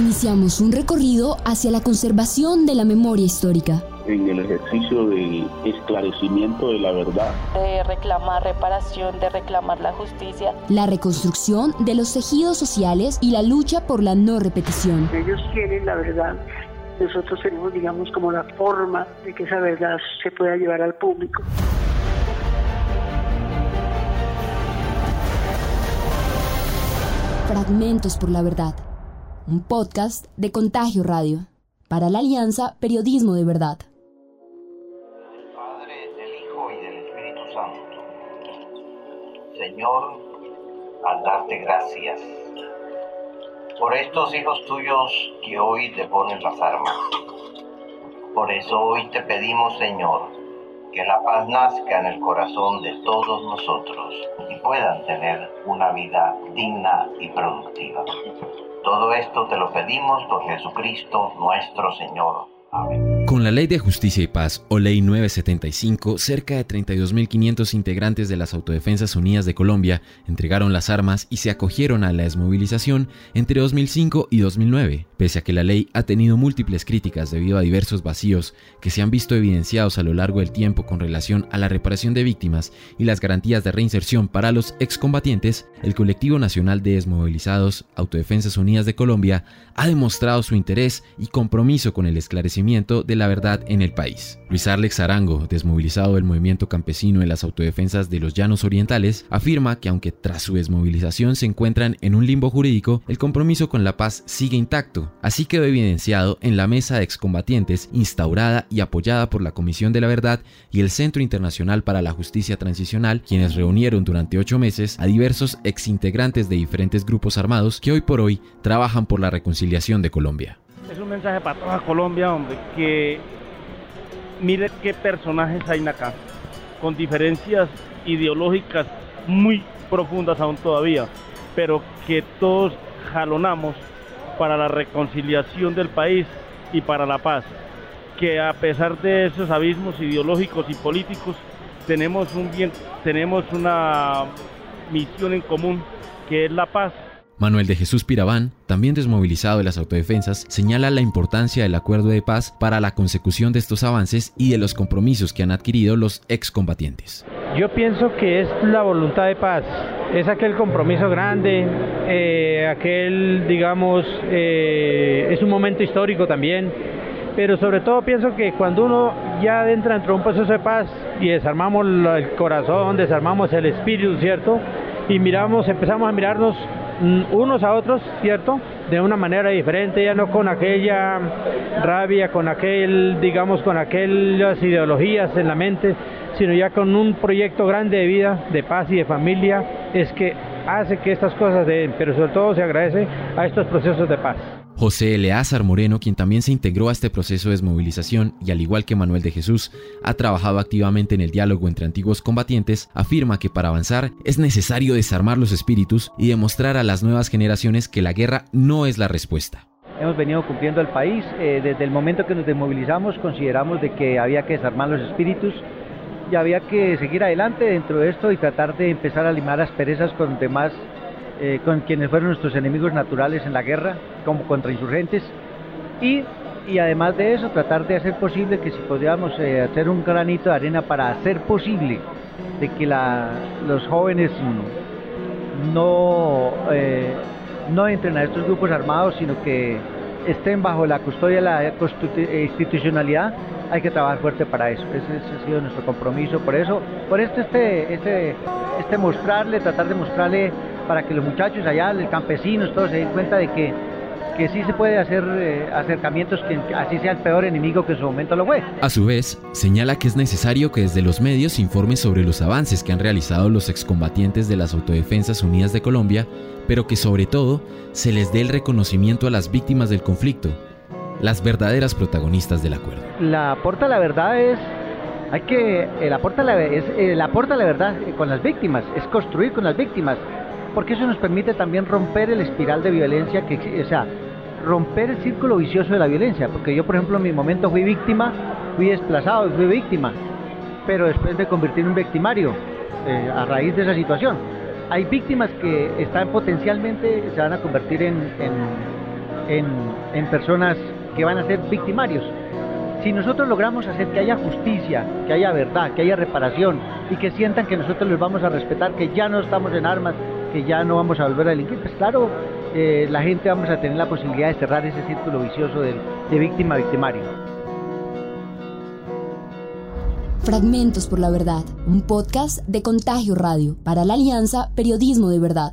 Iniciamos un recorrido hacia la conservación de la memoria histórica. En el ejercicio del esclarecimiento de la verdad. De reclamar reparación, de reclamar la justicia. La reconstrucción de los tejidos sociales y la lucha por la no repetición. Ellos quieren la verdad nosotros tenemos, digamos, como la forma de que esa verdad se pueda llevar al público. Fragmentos por la Verdad, un podcast de Contagio Radio, para la Alianza Periodismo de Verdad. Padre, del Hijo y del Espíritu Santo. Señor, al darte gracias por estos hijos tuyos que hoy te ponen las armas. Por eso hoy te pedimos, Señor, que la paz nazca en el corazón de todos nosotros y puedan tener una vida digna y productiva. Todo esto te lo pedimos por Jesucristo nuestro Señor. Con la Ley de Justicia y Paz, o Ley 975, cerca de 32.500 integrantes de las Autodefensas Unidas de Colombia entregaron las armas y se acogieron a la desmovilización entre 2005 y 2009. Pese a que la ley ha tenido múltiples críticas debido a diversos vacíos que se han visto evidenciados a lo largo del tiempo con relación a la reparación de víctimas y las garantías de reinserción para los excombatientes, el Colectivo Nacional de Desmovilizados Autodefensas Unidas de Colombia ha demostrado su interés y compromiso con el esclarecimiento de la verdad en el país. Luis Arlex Arango, desmovilizado del movimiento campesino en las autodefensas de los Llanos Orientales, afirma que aunque tras su desmovilización se encuentran en un limbo jurídico, el compromiso con la paz sigue intacto. Así quedó evidenciado en la mesa de excombatientes instaurada y apoyada por la Comisión de la Verdad y el Centro Internacional para la Justicia Transicional, quienes reunieron durante ocho meses a diversos exintegrantes de diferentes grupos armados que hoy por hoy trabajan por la reconciliación de Colombia. Mensaje para toda Colombia, hombre, que mire qué personajes hay acá, con diferencias ideológicas muy profundas aún todavía, pero que todos jalonamos para la reconciliación del país y para la paz. Que a pesar de esos abismos ideológicos y políticos, tenemos, un bien, tenemos una misión en común, que es la paz Manuel de Jesús Pirabán, también desmovilizado de las autodefensas, señala la importancia del acuerdo de paz para la consecución de estos avances y de los compromisos que han adquirido los excombatientes. Yo pienso que es la voluntad de paz, es aquel compromiso grande, eh, aquel, digamos, eh, es un momento histórico también, pero sobre todo pienso que cuando uno ya entra dentro de un proceso de paz y desarmamos el corazón, desarmamos el espíritu, ¿cierto? Y miramos, empezamos a mirarnos unos a otros, ¿cierto? De una manera diferente, ya no con aquella rabia, con aquel, digamos, con aquellas ideologías en la mente, sino ya con un proyecto grande de vida, de paz y de familia, es que hace que estas cosas den, pero sobre todo se agradece a estos procesos de paz. José Eleazar Moreno, quien también se integró a este proceso de desmovilización y al igual que Manuel de Jesús, ha trabajado activamente en el diálogo entre antiguos combatientes, afirma que para avanzar es necesario desarmar los espíritus y demostrar a las nuevas generaciones que la guerra no es la respuesta. Hemos venido cumpliendo el país. Eh, desde el momento que nos desmovilizamos consideramos de que había que desarmar los espíritus y había que seguir adelante dentro de esto y tratar de empezar a limar asperezas con demás eh, con quienes fueron nuestros enemigos naturales en la guerra, como contra insurgentes, y, y además de eso tratar de hacer posible que si podíamos eh, hacer un granito de arena para hacer posible de que la, los jóvenes no, eh, no entren a estos grupos armados, sino que estén bajo la custodia de la institucionalidad, hay que trabajar fuerte para eso. Ese, ha sido nuestro compromiso. Por eso, por este, este, este mostrarle, tratar de mostrarle para que los muchachos allá, los campesinos, todos se den cuenta de que, que sí se puede hacer eh, acercamientos que así sea el peor enemigo que en su momento lo fue. A su vez, señala que es necesario que desde los medios se informe sobre los avances que han realizado los excombatientes de las Autodefensas Unidas de Colombia, pero que sobre todo se les dé el reconocimiento a las víctimas del conflicto, las verdaderas protagonistas del acuerdo. La aporta la verdad es hay que aporta la, es, aporta la verdad con las víctimas, es construir con las víctimas, porque eso nos permite también romper el espiral de violencia que o sea, romper el círculo vicioso de la violencia, porque yo por ejemplo en mi momento fui víctima, fui desplazado y fui víctima, pero después me convertí en un victimario eh, a raíz de esa situación. Hay víctimas que están potencialmente, se van a convertir en, en, en personas que van a ser victimarios. Si nosotros logramos hacer que haya justicia, que haya verdad, que haya reparación y que sientan que nosotros les vamos a respetar, que ya no estamos en armas, que ya no vamos a volver a delinquir, pues claro, eh, la gente vamos a tener la posibilidad de cerrar ese círculo vicioso de, de víctima a victimario. Fragmentos por la Verdad, un podcast de Contagio Radio para la Alianza Periodismo de Verdad.